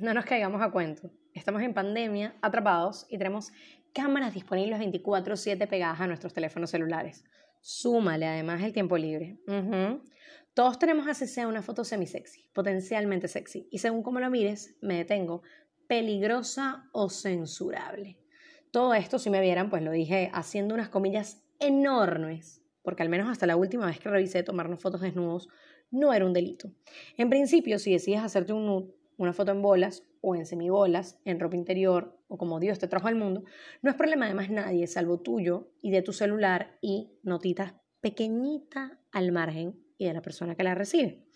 no nos caigamos a cuento. Estamos en pandemia, atrapados y tenemos cámaras disponibles 24/7 pegadas a nuestros teléfonos celulares. Súmale además el tiempo libre. Todos tenemos así sea una foto semi-sexy, potencialmente sexy, y según como lo mires, me detengo, peligrosa o censurable. Todo esto, si me vieran, pues lo dije haciendo unas comillas enormes, porque al menos hasta la última vez que revisé tomarnos fotos desnudos no era un delito. En principio, si decides hacerte un nude, una foto en bolas o en semibolas, en ropa interior o como Dios te trajo al mundo, no es problema de más nadie salvo tuyo y de tu celular y notita pequeñita al margen y de la persona que la recibe.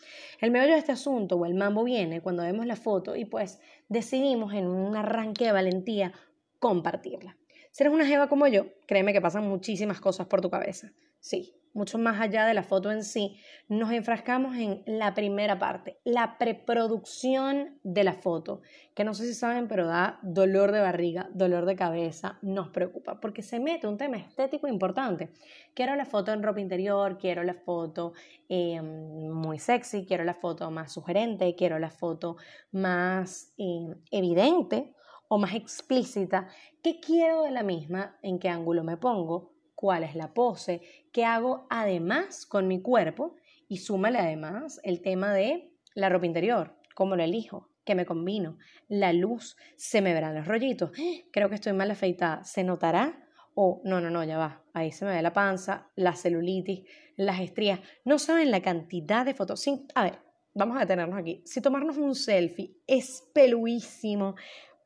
El meollo de este asunto o el mambo viene cuando vemos la foto y pues decidimos en un arranque de valentía compartirla. Si eres una jeva como yo, créeme que pasan muchísimas cosas por tu cabeza. Sí, mucho más allá de la foto en sí, nos enfrascamos en la primera parte, la preproducción de la foto, que no sé si saben, pero da dolor de barriga, dolor de cabeza, nos preocupa, porque se mete un tema estético importante. Quiero la foto en ropa interior, quiero la foto eh, muy sexy, quiero la foto más sugerente, quiero la foto más eh, evidente o más explícita. ¿Qué quiero de la misma? ¿En qué ángulo me pongo? cuál es la pose, qué hago además con mi cuerpo y súmale además el tema de la ropa interior, cómo lo elijo, qué me combino, la luz, se me verán los rollitos, creo que estoy mal afeitada, se notará o no, no, no, ya va, ahí se me ve la panza, la celulitis, las estrías, no saben la cantidad de fotos. a ver, vamos a detenernos aquí. Si tomarnos un selfie es peluísimo,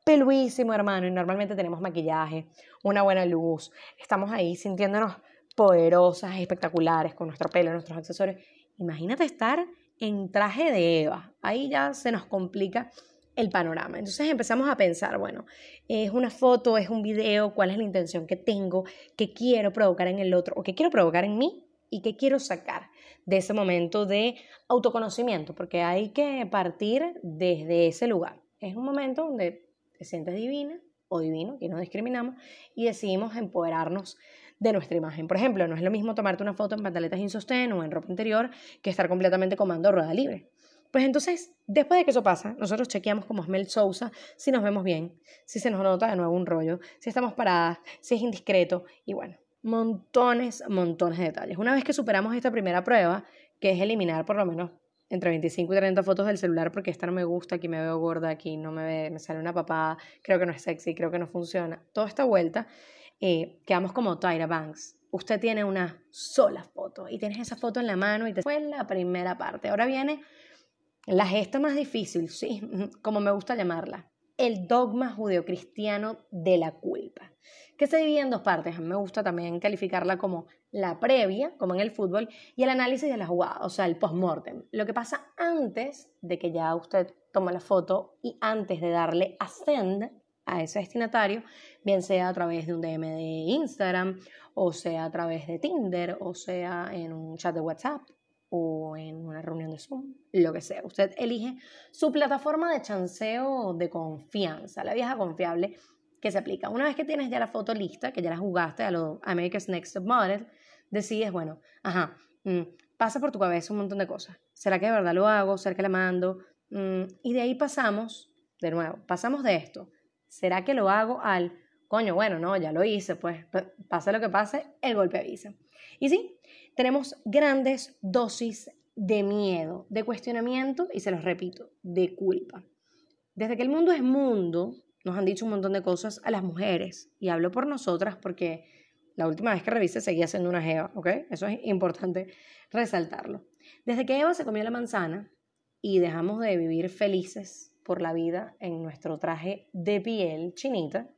peluísimo, hermano, y normalmente tenemos maquillaje, una buena luz, estamos ahí sintiéndonos poderosas, espectaculares con nuestro pelo, nuestros accesorios. Imagínate estar en traje de Eva, ahí ya se nos complica el panorama. Entonces empezamos a pensar, bueno, es una foto, es un video, cuál es la intención que tengo, qué quiero provocar en el otro o qué quiero provocar en mí y qué quiero sacar de ese momento de autoconocimiento, porque hay que partir desde ese lugar. Es un momento donde te sientes divina o divino, que no discriminamos, y decidimos empoderarnos de nuestra imagen. Por ejemplo, no es lo mismo tomarte una foto en pantaletas sin sostén o en ropa interior que estar completamente comando rueda libre. Pues entonces, después de que eso pasa, nosotros chequeamos como Smell Sousa si nos vemos bien, si se nos nota de nuevo un rollo, si estamos paradas, si es indiscreto y bueno, montones, montones de detalles. Una vez que superamos esta primera prueba, que es eliminar por lo menos entre 25 y 30 fotos del celular porque esta no me gusta, aquí me veo gorda, aquí no me ve, me sale una papada, creo que no es sexy, creo que no funciona. Toda esta vuelta, eh, quedamos como Tyra Banks. Usted tiene una sola foto y tienes esa foto en la mano y te fue la primera parte. Ahora viene la gesta más difícil, sí, como me gusta llamarla, el dogma judeocristiano de la culpa, que se divide en dos partes. A me gusta también calificarla como la previa, como en el fútbol, y el análisis de la jugada, o sea, el post-mortem. Lo que pasa antes de que ya usted toma la foto y antes de darle ascend a ese destinatario, bien sea a través de un DM de Instagram, o sea a través de Tinder, o sea en un chat de WhatsApp, o en una reunión de Zoom, lo que sea. Usted elige su plataforma de chanceo de confianza, la vieja confiable que se aplica. Una vez que tienes ya la foto lista, que ya la jugaste a lo America's Next Model, decides, bueno, ajá, mm, pasa por tu cabeza un montón de cosas. ¿Será que de verdad lo hago? ¿Será que la mando? Mm, y de ahí pasamos, de nuevo, pasamos de esto. ¿Será que lo hago al, coño, bueno, no, ya lo hice, pues pase lo que pase, el golpe avisa. Y sí, tenemos grandes dosis de miedo, de cuestionamiento y se los repito, de culpa. Desde que el mundo es mundo, nos han dicho un montón de cosas a las mujeres y hablo por nosotras porque la última vez que revisé seguía siendo una Eva, ¿ok? Eso es importante resaltarlo. Desde que Eva se comió la manzana y dejamos de vivir felices por la vida en nuestro traje de piel chinita,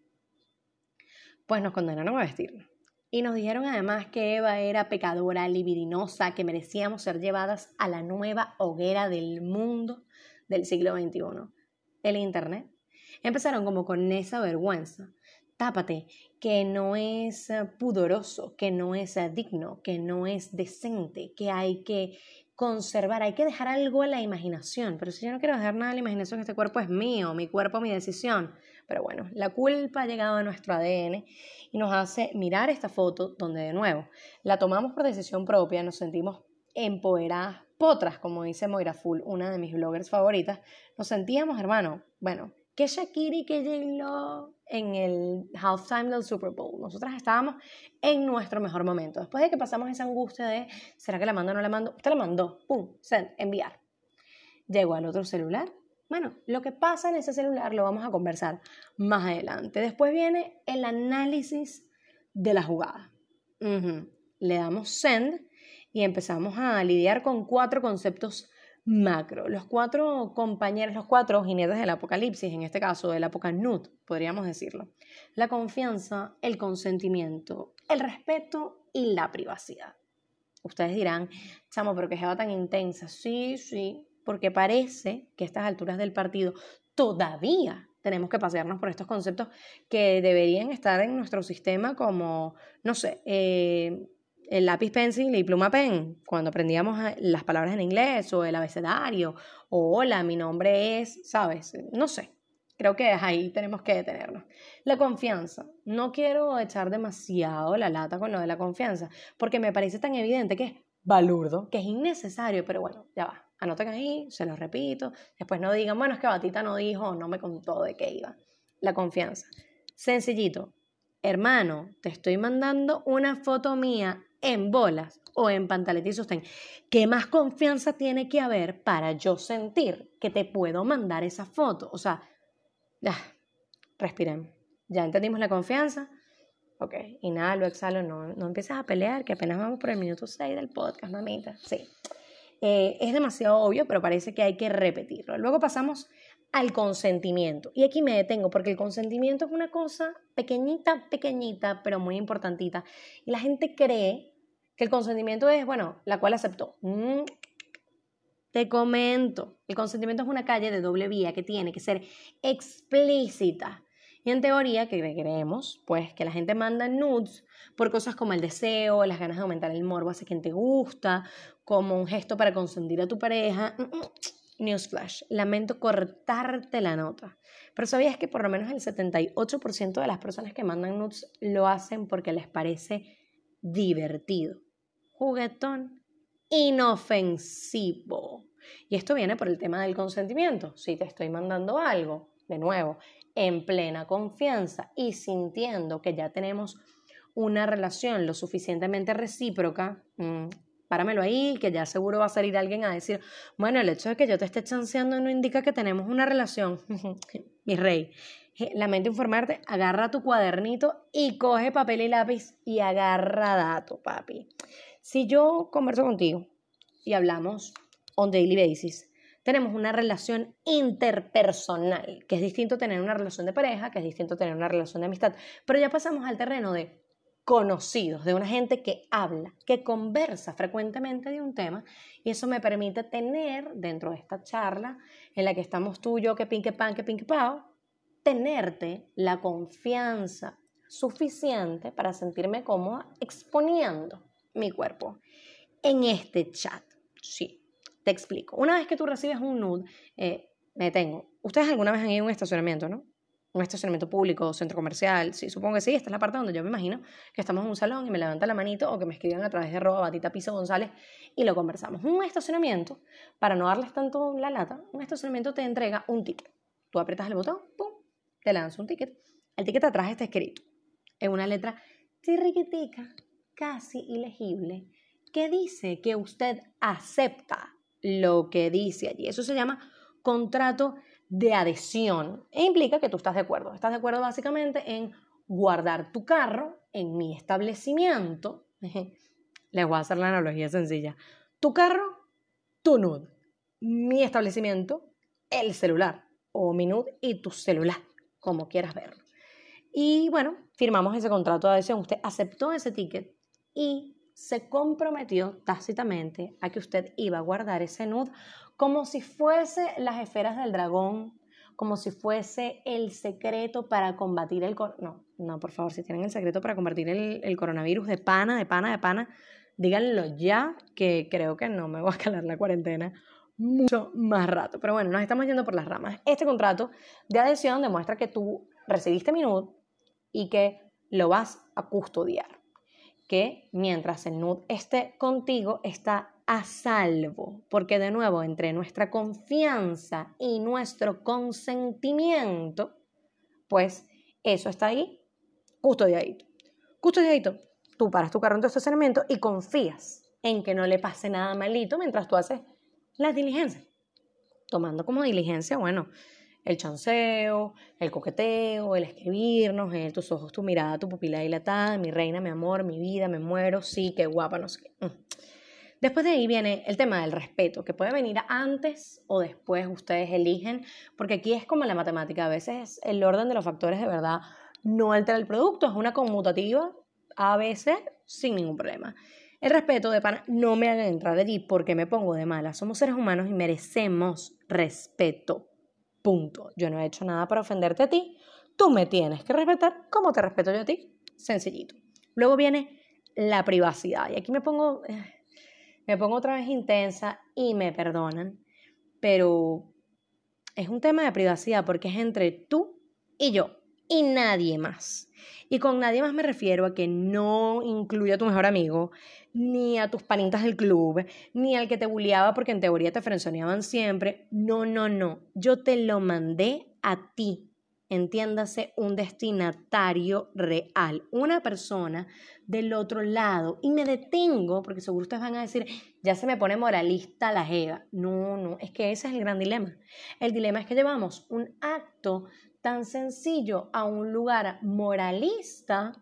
pues nos condenaron a vestirnos. Y nos dijeron además que Eva era pecadora, libidinosa, que merecíamos ser llevadas a la nueva hoguera del mundo del siglo XXI, el Internet. Empezaron como con esa vergüenza tápate, que no es pudoroso, que no es digno, que no es decente, que hay que conservar, hay que dejar algo a la imaginación. Pero si yo no quiero dejar nada a la imaginación, este cuerpo es mío, mi cuerpo, mi decisión. Pero bueno, la culpa ha llegado a nuestro ADN y nos hace mirar esta foto donde de nuevo la tomamos por decisión propia, nos sentimos empoderadas, potras, como dice Moira Full, una de mis bloggers favoritas, nos sentíamos, hermano, bueno, que Shakira y que J-Lo en el halftime del Super Bowl. Nosotras estábamos en nuestro mejor momento. Después de que pasamos esa angustia de, ¿será que la mando o no la mando? Usted la mandó, pum, send, enviar. Llegó al otro celular. Bueno, lo que pasa en ese celular lo vamos a conversar más adelante. Después viene el análisis de la jugada. Le damos send y empezamos a lidiar con cuatro conceptos macro. Los cuatro compañeros, los cuatro jinetes del apocalipsis, en este caso del apocanud, podríamos decirlo. La confianza, el consentimiento, el respeto y la privacidad. Ustedes dirán, chamo, pero que va tan intensa. Sí, sí, porque parece que a estas alturas del partido todavía tenemos que pasearnos por estos conceptos que deberían estar en nuestro sistema como, no sé, eh, el lápiz pencil y pluma pen, cuando aprendíamos las palabras en inglés o el abecedario, o hola, mi nombre es, ¿sabes? No sé, creo que ahí tenemos que detenernos. La confianza, no quiero echar demasiado la lata con lo de la confianza, porque me parece tan evidente que es balurdo, que es innecesario, pero bueno, ya va, anoten ahí, se lo repito, después no digan, bueno, es que Batita no dijo, no me contó de qué iba. La confianza, sencillito, hermano, te estoy mandando una foto mía en bolas o en pantaleta y sostén, ¿qué más confianza tiene que haber para yo sentir que te puedo mandar esa foto? O sea, ya, respiren. Ya entendimos la confianza. Ok, inhalo, exhalo, no, no empieces a pelear, que apenas vamos por el minuto 6 del podcast, mamita. Sí. Eh, es demasiado obvio, pero parece que hay que repetirlo. Luego pasamos al consentimiento. Y aquí me detengo porque el consentimiento es una cosa pequeñita, pequeñita, pero muy importantita. Y la gente cree el consentimiento es, bueno, la cual aceptó. Mm, te comento, el consentimiento es una calle de doble vía que tiene que ser explícita. Y en teoría, que creemos, pues que la gente manda nudes por cosas como el deseo, las ganas de aumentar el morbo hacia quien te gusta, como un gesto para consentir a tu pareja. Mm, mm, newsflash, lamento cortarte la nota. Pero sabías que por lo menos el 78% de las personas que mandan nudes lo hacen porque les parece divertido juguetón, inofensivo. Y esto viene por el tema del consentimiento. Si te estoy mandando algo, de nuevo, en plena confianza y sintiendo que ya tenemos una relación lo suficientemente recíproca, mmm, páramelo ahí, que ya seguro va a salir alguien a decir, bueno, el hecho de que yo te esté chanceando no indica que tenemos una relación. Mi rey, lamento informarte, agarra tu cuadernito y coge papel y lápiz y agarra dato, papi. Si yo converso contigo y hablamos on daily basis, tenemos una relación interpersonal, que es distinto tener una relación de pareja, que es distinto tener una relación de amistad, pero ya pasamos al terreno de conocidos, de una gente que habla, que conversa frecuentemente de un tema, y eso me permite tener dentro de esta charla en la que estamos tú yo, que pinque pan, que pinque pao, tenerte la confianza suficiente para sentirme cómoda exponiendo mi cuerpo en este chat. Sí, te explico. Una vez que tú recibes un nude, eh, me detengo. Ustedes alguna vez han ido a un estacionamiento, ¿no? Un estacionamiento público, centro comercial. Sí, supongo que sí. Esta es la parte donde yo me imagino que estamos en un salón y me levanta la manito o que me escriban a través de arroba batita piso González y lo conversamos. Un estacionamiento, para no darles tanto la lata, un estacionamiento te entrega un ticket. Tú aprietas el botón, pum, te lanza un ticket. El ticket atrás está escrito en una letra chirriquitica casi ilegible que dice que usted acepta lo que dice allí. Eso se llama contrato de adhesión e implica que tú estás de acuerdo. Estás de acuerdo básicamente en guardar tu carro en mi establecimiento. Les voy a hacer la analogía sencilla. Tu carro, tu nude. Mi establecimiento, el celular. O mi nude y tu celular, como quieras verlo. Y bueno, firmamos ese contrato de adhesión. Usted aceptó ese ticket y se comprometió tácitamente a que usted iba a guardar ese nude como si fuese las esferas del dragón, como si fuese el secreto para combatir el... No, no, por favor, si tienen el secreto para combatir el, el coronavirus de pana, de pana, de pana, díganlo ya, que creo que no me voy a calar la cuarentena mucho más rato. Pero bueno, nos estamos yendo por las ramas. Este contrato de adhesión demuestra que tú recibiste mi nude y que lo vas a custodiar que mientras el nude esté contigo, está a salvo, porque de nuevo, entre nuestra confianza y nuestro consentimiento, pues eso está ahí, custodiadito. Custodiadito, tú paras tu carro en tu estacionamiento y confías en que no le pase nada malito mientras tú haces las diligencias. Tomando como diligencia, bueno, el chanceo, el coqueteo, el escribirnos, el tus ojos, tu mirada, tu pupila dilatada, mi reina, mi amor, mi vida, me muero, sí, qué guapa, no sé qué. Mm. Después de ahí viene el tema del respeto, que puede venir antes o después, ustedes eligen, porque aquí es como la matemática, a veces el orden de los factores de verdad no altera el producto, es una conmutativa a veces sin ningún problema. El respeto de pana no me haga entrar allí porque me pongo de mala. Somos seres humanos y merecemos respeto. Punto. Yo no he hecho nada para ofenderte a ti. Tú me tienes que respetar como te respeto yo a ti. Sencillito. Luego viene la privacidad. Y aquí me pongo, eh, me pongo otra vez intensa y me perdonan. Pero es un tema de privacidad porque es entre tú y yo y nadie más. Y con nadie más me refiero a que no incluya a tu mejor amigo, ni a tus panitas del club, ni al que te bulleaba porque en teoría te frenzoneaban siempre. No, no, no. Yo te lo mandé a ti. Entiéndase, un destinatario real, una persona del otro lado. Y me detengo, porque seguro ustedes van a decir, ya se me pone moralista la jeva. No, no, es que ese es el gran dilema. El dilema es que llevamos un acto tan sencillo a un lugar moralista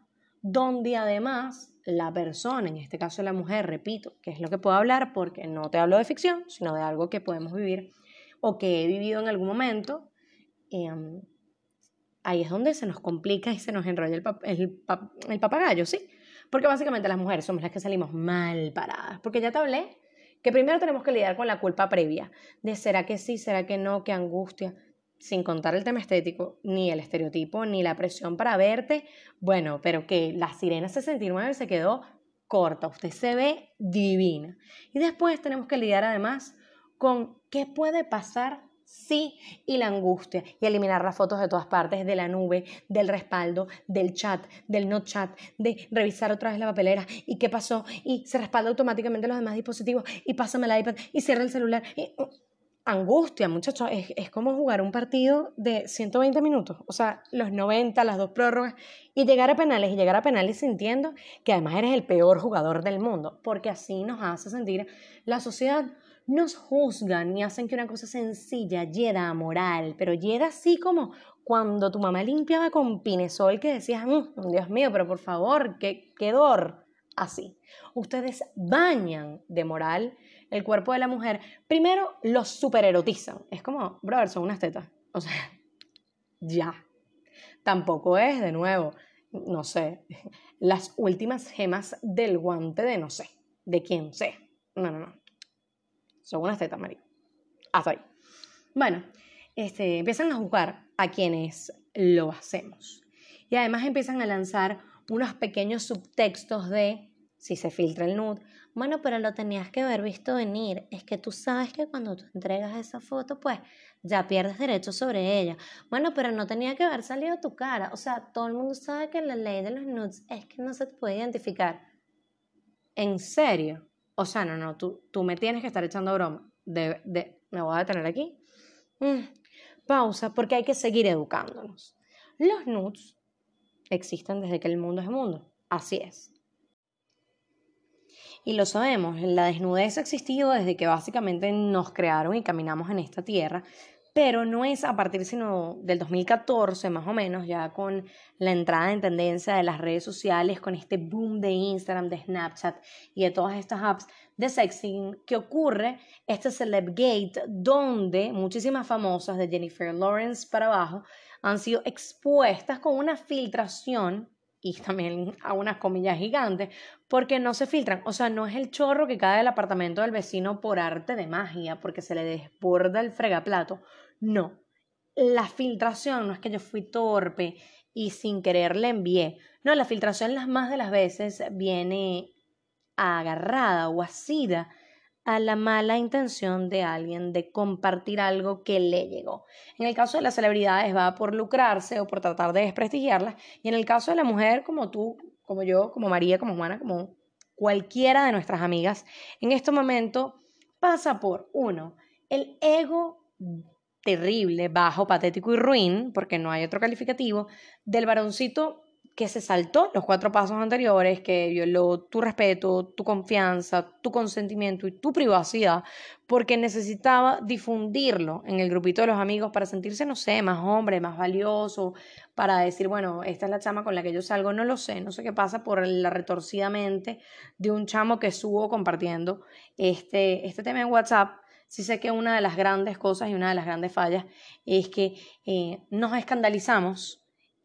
donde además la persona, en este caso la mujer, repito, que es lo que puedo hablar porque no te hablo de ficción, sino de algo que podemos vivir o que he vivido en algún momento, em, ahí es donde se nos complica y se nos enrolla el, el, papagayo, ¿sí? Porque básicamente las mujeres somos las que salimos mal paradas, porque ya te hablé que primero tenemos que lidiar con la culpa previa, de será que sí, será que no, qué angustia sin contar el tema estético, ni el estereotipo, ni la presión para verte, bueno, pero que la Sirena 69 se quedó corta, usted se ve divina. Y después tenemos que lidiar además con qué puede pasar si y la angustia y eliminar las fotos de todas partes, de la nube, del respaldo, del chat, del no chat, de revisar otra vez la papelera y qué pasó y se respalda automáticamente los demás dispositivos y pásame el iPad y cierra el celular. Y, angustia, muchachos. Es, como jugar un partido de 120 minutos, o sea, los 90, las dos prórrogas, y llegar a penales, y llegar a penales sintiendo que además eres el peor jugador del mundo, porque así nos hace sentir la sociedad. Nos juzgan y hacen que una cosa sencilla llena moral, pero llena así como cuando tu mamá limpiaba con pinesol que decías, mm, Dios mío, pero por favor, qué, qué dor. Así. Ustedes bañan de moral el cuerpo de la mujer, primero lo supererotizan. Es como, brother, son unas tetas. O sea, ya. Tampoco es, de nuevo, no sé, las últimas gemas del guante de no sé, de quién sé. No, no, no. Son unas tetas, María. Hasta ahí. Bueno, este, empiezan a jugar a quienes lo hacemos. Y además empiezan a lanzar unos pequeños subtextos de si se filtra el nude, bueno, pero lo tenías que haber visto venir. Es que tú sabes que cuando tú entregas esa foto, pues ya pierdes derecho sobre ella. Bueno, pero no tenía que haber salido tu cara. O sea, todo el mundo sabe que la ley de los nudes es que no se te puede identificar. ¿En serio? O sea, no, no, tú, tú me tienes que estar echando broma. De, de, me voy a detener aquí. Mm, pausa, porque hay que seguir educándonos. Los nudes existen desde que el mundo es mundo. Así es y lo sabemos, la desnudez ha existido desde que básicamente nos crearon y caminamos en esta tierra, pero no es a partir sino del 2014 más o menos, ya con la entrada en tendencia de las redes sociales, con este boom de Instagram, de Snapchat y de todas estas apps de sexting, que ocurre este Celebgate donde muchísimas famosas de Jennifer Lawrence para abajo han sido expuestas con una filtración y también a unas comillas gigantes, porque no se filtran. O sea, no es el chorro que cae del apartamento del vecino por arte de magia, porque se le desborda el fregaplato. No. La filtración no es que yo fui torpe y sin querer le envié. No, la filtración las más de las veces viene agarrada o asida a la mala intención de alguien de compartir algo que le llegó. En el caso de las celebridades va por lucrarse o por tratar de desprestigiarlas y en el caso de la mujer como tú, como yo, como María, como Juana, como cualquiera de nuestras amigas en este momento pasa por, uno, el ego terrible, bajo, patético y ruin, porque no hay otro calificativo, del varoncito que se saltó los cuatro pasos anteriores, que violó tu respeto, tu confianza, tu consentimiento y tu privacidad, porque necesitaba difundirlo en el grupito de los amigos para sentirse, no sé, más hombre, más valioso, para decir, bueno, esta es la chama con la que yo salgo, no lo sé, no sé qué pasa por la retorcida mente de un chamo que estuvo compartiendo este, este tema en WhatsApp. Sí sé que una de las grandes cosas y una de las grandes fallas es que eh, nos escandalizamos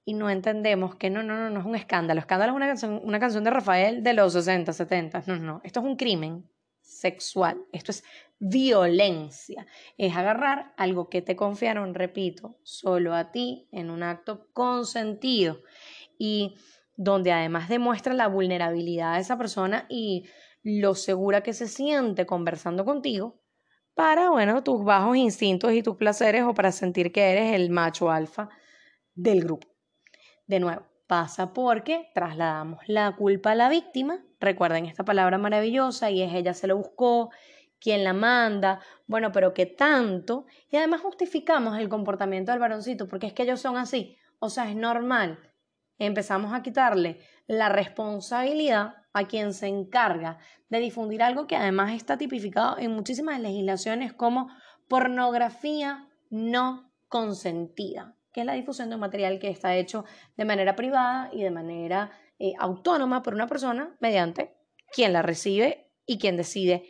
y no entendemos que no, no, no, no es un escándalo. Escándalo es una canción, una canción de Rafael de los 60, 70. No, no, no. Esto es un crimen sexual. Esto es violencia. Es agarrar algo que te confiaron, repito, solo a ti en un acto consentido y donde además demuestra la vulnerabilidad de esa persona y lo segura que se siente conversando contigo para, bueno, tus bajos instintos y tus placeres o para sentir que eres el macho alfa del grupo. De nuevo, pasa porque trasladamos la culpa a la víctima. Recuerden esta palabra maravillosa y es ella se lo buscó, quién la manda, bueno, pero qué tanto. Y además justificamos el comportamiento del varoncito porque es que ellos son así. O sea, es normal. Empezamos a quitarle la responsabilidad a quien se encarga de difundir algo que además está tipificado en muchísimas legislaciones como pornografía no consentida que es la difusión de un material que está hecho de manera privada y de manera eh, autónoma por una persona mediante quien la recibe y quien decide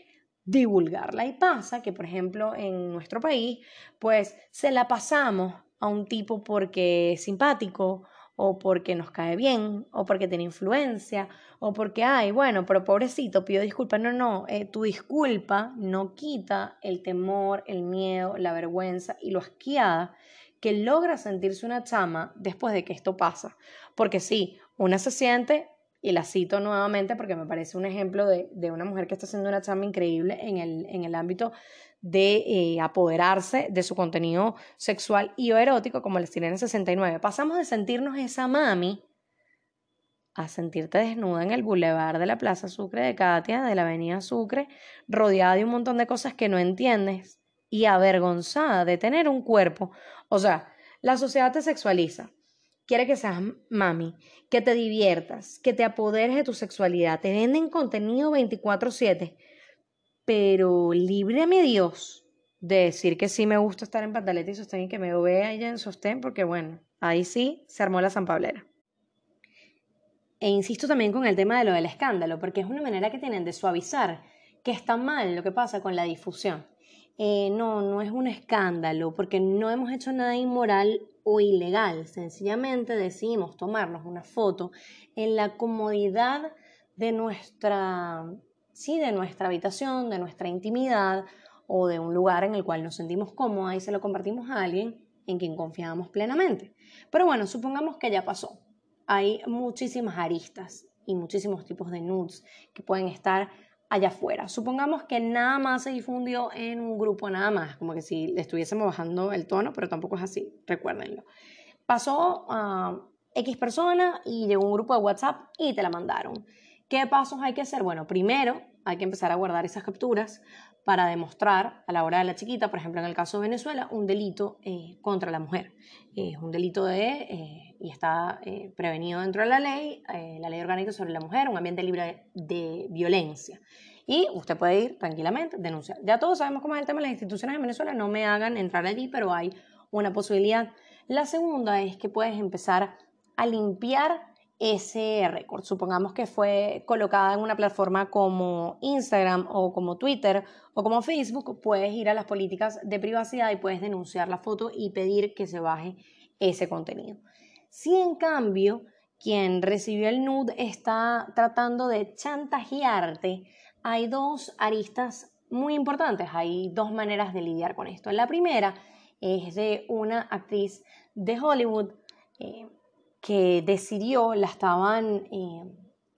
divulgarla. Y pasa que, por ejemplo, en nuestro país, pues se la pasamos a un tipo porque es simpático o porque nos cae bien, o porque tiene influencia, o porque, ay, bueno, pero pobrecito, pido disculpas. No, no, eh, tu disculpa no quita el temor, el miedo, la vergüenza y lo asqueada que logra sentirse una chama después de que esto pasa. Porque sí, una se siente, y la cito nuevamente porque me parece un ejemplo de, una mujer que está haciendo una chama increíble en el, en el ámbito de eh, apoderarse de su contenido sexual y erótico como les tienen en 69. Pasamos de sentirnos esa mami a sentirte desnuda en el bulevar de la Plaza Sucre de Katia, de la Avenida Sucre, rodeada de un montón de cosas que no entiendes y avergonzada de tener un cuerpo. O sea, la sociedad te sexualiza. Quiere que seas mami, que te diviertas, que te apoderes de tu sexualidad. Te venden contenido 24/7. Pero líbreme Dios de decir que sí me gusta estar en pantaleta y sostén y que me vea ella en sostén, porque bueno, ahí sí se armó la zampablera. E insisto también con el tema de lo del escándalo, porque es una manera que tienen de suavizar que está mal lo que pasa con la difusión. Eh, no, no es un escándalo, porque no hemos hecho nada inmoral o ilegal. Sencillamente decidimos tomarnos una foto en la comodidad de nuestra, sí, de nuestra habitación, de nuestra intimidad o de un lugar en el cual nos sentimos cómodos y se lo compartimos a alguien en quien confiamos plenamente. Pero bueno, supongamos que ya pasó. Hay muchísimas aristas y muchísimos tipos de nudes que pueden estar allá afuera. Supongamos que nada más se difundió en un grupo, nada más, como que si le estuviésemos bajando el tono, pero tampoco es así, recuérdenlo. Pasó a X persona y llegó un grupo de WhatsApp y te la mandaron. ¿Qué pasos hay que hacer? Bueno, primero hay que empezar a guardar esas capturas para demostrar a la hora de la chiquita, por ejemplo en el caso de Venezuela, un delito eh, contra la mujer. Es un delito de, eh, y está eh, prevenido dentro de la ley, la ley orgánica sobre la mujer, un ambiente libre de violencia. Y usted puede ir tranquilamente, denunciar. Ya todos sabemos cómo es el tema las instituciones en Venezuela, no me hagan entrar allí, pero hay una posibilidad. La segunda es que puedes empezar a limpiar ese récord. Supongamos que fue colocada en una plataforma como Instagram o como Twitter o como Facebook, puedes ir a las políticas de privacidad y puedes denunciar la foto y pedir que se baje ese contenido. Si en cambio quien recibió el nude está tratando de chantajearte, hay dos aristas muy importantes, hay dos maneras de lidiar con esto. La primera es de una actriz de Hollywood eh, que decidió, la estaban eh,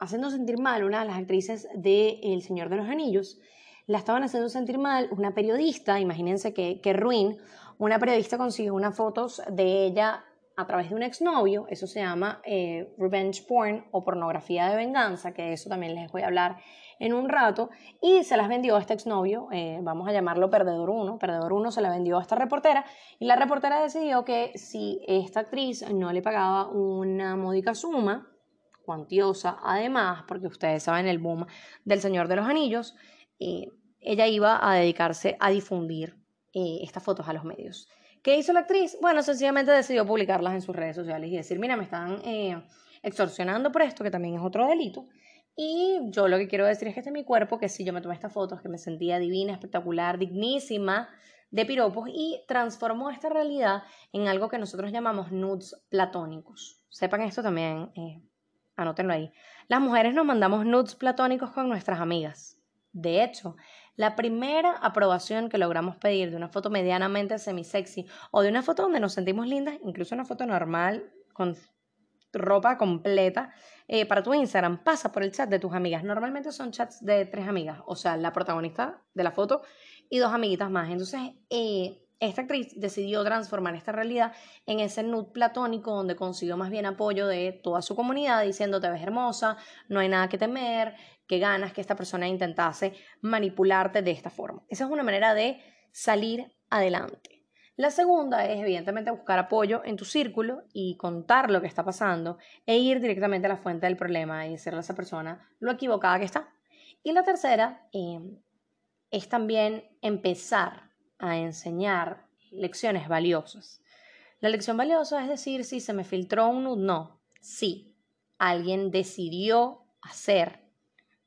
haciendo sentir mal, una de las actrices de El Señor de los Anillos, la estaban haciendo sentir mal, una periodista, imagínense que, que ruin, una periodista consiguió unas fotos de ella a través de un exnovio, eso se llama eh, revenge porn o pornografía de venganza, que de eso también les voy a hablar en un rato, y se las vendió a este exnovio, eh, vamos a llamarlo Perdedor 1, Perdedor 1 se la vendió a esta reportera, y la reportera decidió que si esta actriz no le pagaba una módica suma, cuantiosa, además, porque ustedes saben el boom del Señor de los Anillos, eh, ella iba a dedicarse a difundir estas fotos a los medios. ¿Qué hizo la actriz? Bueno, sencillamente decidió publicarlas en sus redes sociales y decir, mira, me están eh, extorsionando por esto, que también es otro delito. Y yo lo que quiero decir es que este es mi cuerpo, que sí, yo me tomé estas fotos, que me sentía divina, espectacular, dignísima de piropos y transformó esta realidad en algo que nosotros llamamos nudes platónicos. Sepan esto también, eh, anótenlo ahí. Las mujeres nos mandamos nudes platónicos con nuestras amigas. De hecho, la primera aprobación que logramos pedir de una foto medianamente semi-sexy o de una foto donde nos sentimos lindas, incluso una foto normal con ropa completa, eh, para tu Instagram pasa por el chat de tus amigas. Normalmente son chats de tres amigas, o sea, la protagonista de la foto y dos amiguitas más. Entonces, eh, esta actriz decidió transformar esta realidad en ese nude platónico donde consiguió más bien apoyo de toda su comunidad diciendo te ves hermosa, no hay nada que temer, que ganas que esta persona intentase manipularte de esta forma. Esa es una manera de salir adelante. La segunda es evidentemente buscar apoyo en tu círculo y contar lo que está pasando e ir directamente a la fuente del problema y decirle a esa persona lo equivocada que está. Y la tercera eh, es también empezar a enseñar lecciones valiosas. La lección valiosa es decir, si se me filtró un nude, no. Sí, alguien decidió hacer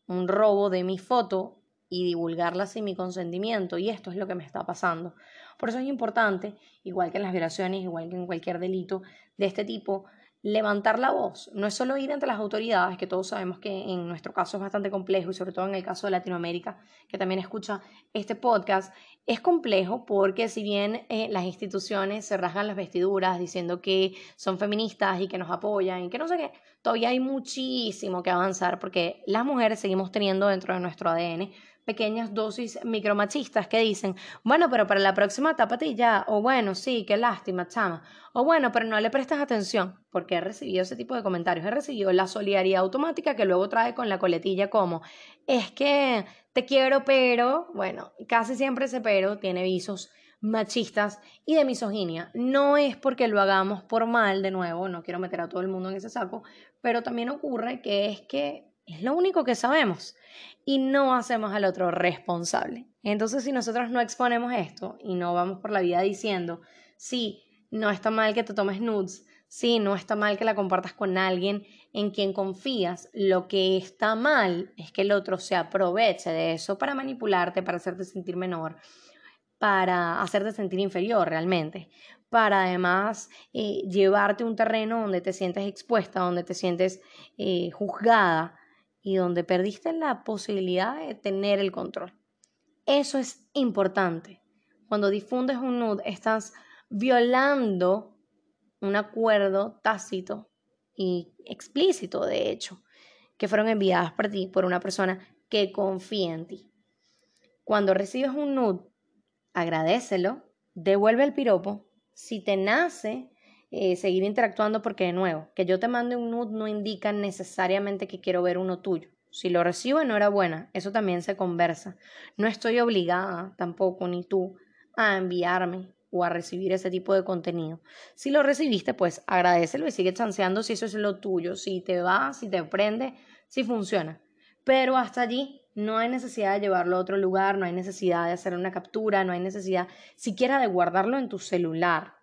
un robo de mi foto y divulgarla sin mi consentimiento y esto es lo que me está pasando. Por eso es importante, igual que en las violaciones, igual que en cualquier delito de este tipo, levantar la voz. No es solo ir ante las autoridades, que todos sabemos que en nuestro caso es bastante complejo y sobre todo en el caso de Latinoamérica, que también escucha este podcast, es complejo porque si bien eh, las instituciones se rasgan las vestiduras diciendo que son feministas y que nos apoyan y que no sé qué, todavía hay muchísimo que avanzar porque las mujeres seguimos teniendo dentro de nuestro ADN pequeñas dosis micromachistas que dicen, bueno, pero para la próxima tápate ya, o bueno, sí, qué lástima, chama, o bueno, pero no le prestas atención, porque he recibido ese tipo de comentarios, he recibido la solidaridad automática que luego trae con la coletilla como, es que te quiero, pero, bueno, casi siempre ese pero tiene visos machistas y de misoginia. No es porque lo hagamos por mal, de nuevo, no quiero meter a todo el mundo en ese saco, pero también ocurre que es que es lo único que sabemos y no hacemos al otro responsable. Entonces, si nosotros no exponemos esto y no vamos por la vida diciendo, sí, no está mal que te tomes nudes, sí, no está mal que la compartas con alguien en quien confías, lo que está mal es que el otro se aproveche de eso para manipularte, para hacerte sentir menor, para hacerte sentir inferior realmente, para además eh, llevarte a un terreno donde te sientes expuesta, donde te sientes eh, juzgada y donde perdiste la posibilidad de tener el control. Eso es importante. Cuando difundes un nude, estás violando un acuerdo tácito y explícito, de hecho, que fueron enviadas por ti por una persona que confía en ti. Cuando recibes un nude, agradecelo, devuelve el piropo. Si te nace eh, seguir interactuando porque de nuevo, que yo te mande un nude no indica necesariamente que quiero ver uno tuyo. Si lo recibo, enhorabuena, eso también se conversa. No estoy obligada tampoco, ni tú, a enviarme o a recibir ese tipo de contenido. Si lo recibiste, pues agradecelo y sigue chanceando si eso es lo tuyo, si te va, si te prende, si funciona. Pero hasta allí no hay necesidad de llevarlo a otro lugar, no hay necesidad de hacer una captura, no hay necesidad siquiera de guardarlo en tu celular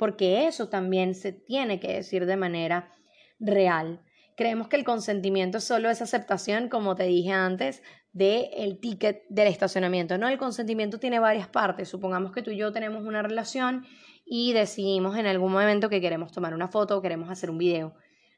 porque eso también se tiene que decir de manera real. Creemos que el consentimiento solo es aceptación, como te dije antes, del el ticket del estacionamiento. No, el consentimiento tiene varias partes. Supongamos que tú y yo tenemos una relación y decidimos en algún momento que queremos tomar una foto o queremos hacer un video.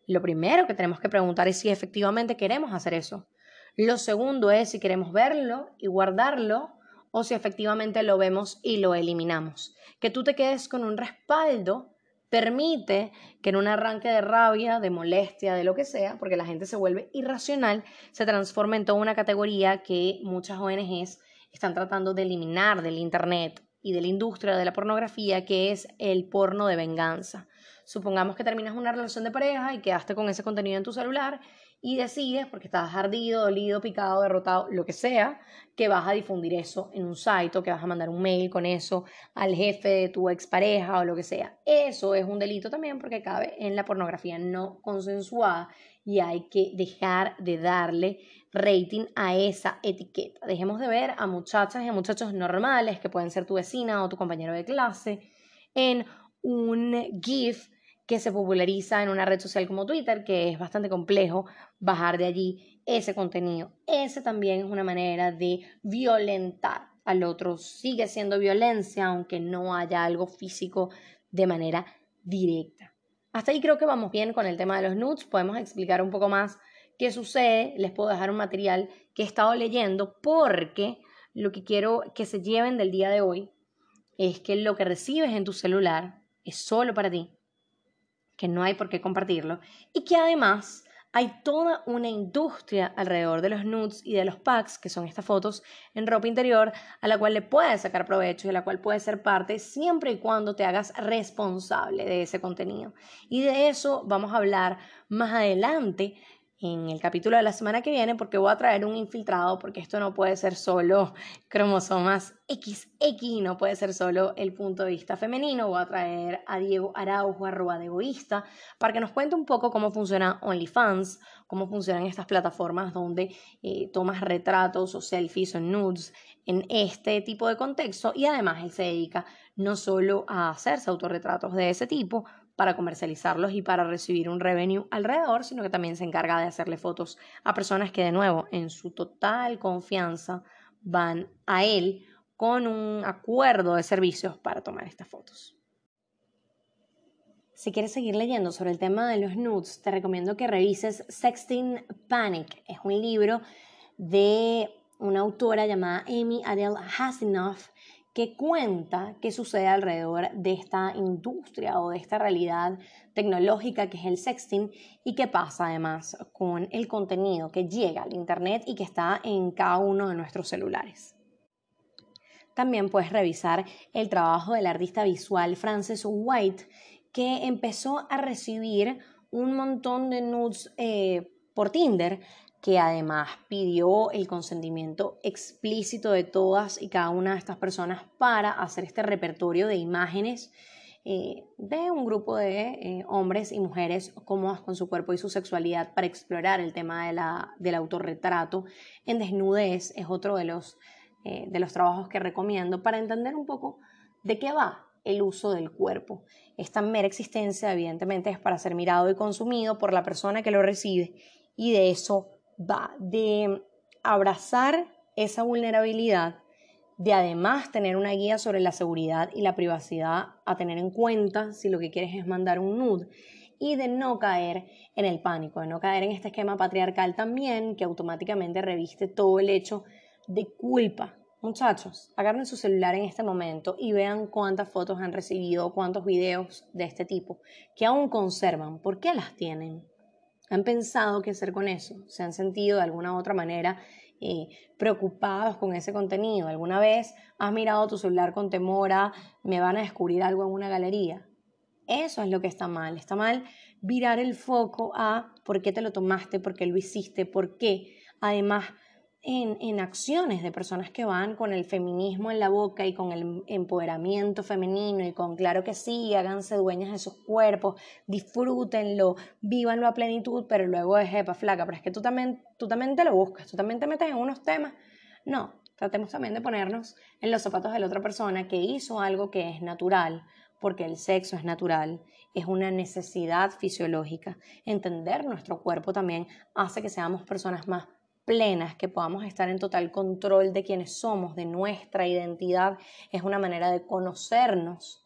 Lo primero que tenemos que preguntar es si efectivamente queremos hacer eso. Lo segundo es si queremos verlo y guardarlo o si efectivamente lo vemos y lo eliminamos. Que tú te quedes con un respaldo permite que en un arranque de rabia, de molestia, de lo que sea, porque la gente se vuelve irracional, se transforme en toda una categoría que muchas ONGs están tratando de eliminar del Internet y de la industria de la pornografía, que es el porno de venganza. Supongamos que terminas una relación de pareja y quedaste con ese contenido en tu celular y decides, porque estás ardido, dolido, picado, derrotado, lo que sea, que vas a difundir eso en un site que vas a mandar un mail con eso al jefe de tu expareja o lo que sea. Eso es un delito también porque cabe en la pornografía no consensuada y hay que dejar de darle rating a esa etiqueta. Dejemos de ver a muchachas y a muchachos normales que pueden ser tu vecina o tu compañero de clase en un GIF que se populariza en una red social como Twitter, que es bastante complejo bajar de allí ese contenido. Ese también es una manera de violentar al otro. Sigue siendo violencia, aunque no haya algo físico de manera directa. Hasta ahí creo que vamos bien con el tema de los nudes. Podemos explicar un poco más qué sucede. Les puedo dejar un material que he estado leyendo porque lo que quiero que se lleven del día de hoy es que lo que recibes en tu celular es solo para ti que no hay por qué compartirlo, y que además hay toda una industria alrededor de los nudes y de los packs, que son estas fotos en ropa interior, a la cual le puedes sacar provecho y a la cual puedes ser parte siempre y cuando te hagas responsable de ese contenido. Y de eso vamos a hablar más adelante en el capítulo de la semana que viene porque voy a traer un infiltrado porque esto no puede ser solo cromosomas XX, no puede ser solo el punto de vista femenino. Voy a traer a Diego Araujo, arroba de egoísta, para que nos cuente un poco cómo funciona OnlyFans, cómo funcionan estas plataformas donde eh, tomas retratos o selfies o nudes en este tipo de contexto y además él se dedica no solo a hacerse autorretratos de ese tipo, para comercializarlos y para recibir un revenue alrededor, sino que también se encarga de hacerle fotos a personas que de nuevo en su total confianza van a él con un acuerdo de servicios para tomar estas fotos. Si quieres seguir leyendo sobre el tema de los nudes, te recomiendo que revises Sexting Panic. Es un libro de una autora llamada Amy Adele Hasinoff que cuenta qué sucede alrededor de esta industria o de esta realidad tecnológica que es el sexting y qué pasa además con el contenido que llega al Internet y que está en cada uno de nuestros celulares. También puedes revisar el trabajo del artista visual Frances White, que empezó a recibir un montón de nudes eh, por Tinder que además pidió el consentimiento explícito de todas y cada una de estas personas para hacer este repertorio de imágenes eh, de un grupo de eh, hombres y mujeres cómodas con su cuerpo y su sexualidad para explorar el tema de la, del autorretrato en desnudez. Es otro de los, eh, de los trabajos que recomiendo para entender un poco de qué va el uso del cuerpo. Esta mera existencia evidentemente es para ser mirado y consumido por la persona que lo recibe y de eso va de abrazar esa vulnerabilidad, de además tener una guía sobre la seguridad y la privacidad a tener en cuenta si lo que quieres es mandar un nude y de no caer en el pánico, de no caer en este esquema patriarcal también que automáticamente reviste todo el hecho de culpa. Muchachos, agarren su celular en este momento y vean cuántas fotos han recibido, cuántos videos de este tipo que aún conservan. ¿Por qué las tienen? Han pensado qué hacer con eso, se han sentido de alguna u otra manera eh, preocupados con ese contenido. ¿Alguna vez has mirado tu celular con temor a me van a descubrir algo en una galería? Eso es lo que está mal. Está mal virar el foco a por qué te lo tomaste, por qué lo hiciste, por qué. Además, en, acciones de personas que van con el feminismo en la boca y con el empoderamiento femenino y con claro que sí, háganse dueñas de sus cuerpos, disfrútenlo, vívanlo a plenitud, pero luego es jepa flaca, pero es que tú también, tú también te lo buscas, tú también te metes en unos temas. No, tratemos también de ponernos en los zapatos de la otra persona que hizo algo que es natural, porque el sexo es natural, es una necesidad fisiológica. Entender nuestro cuerpo también hace que seamos personas más plenas, que podamos estar en total control de quienes somos, de nuestra identidad, es una manera de conocernos,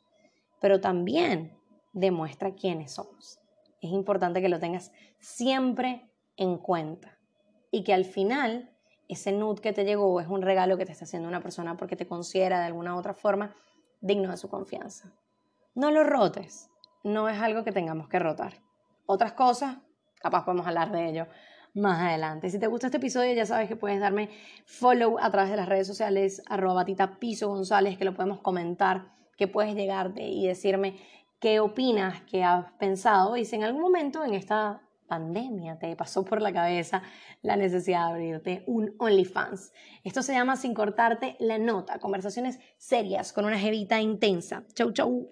pero también demuestra quiénes somos. Es importante que lo tengas siempre en cuenta y que al final ese nude que te llegó es un regalo que te está haciendo una persona porque te considera de alguna u otra forma digno de su confianza. No lo rotes, no es algo que tengamos que rotar. Otras cosas, capaz podemos hablar de ello más adelante. Si te gusta este episodio, ya sabes que puedes darme follow a través de las redes sociales, arroba batita piso González, que lo podemos comentar, que puedes llegarte y decirme ¿Qué opinas? ¿Qué has pensado? Y si en algún momento en esta pandemia te pasó por la cabeza la necesidad de abrirte un OnlyFans. Esto se llama Sin cortarte la nota, conversaciones serias con una jevita intensa. Chau, chau.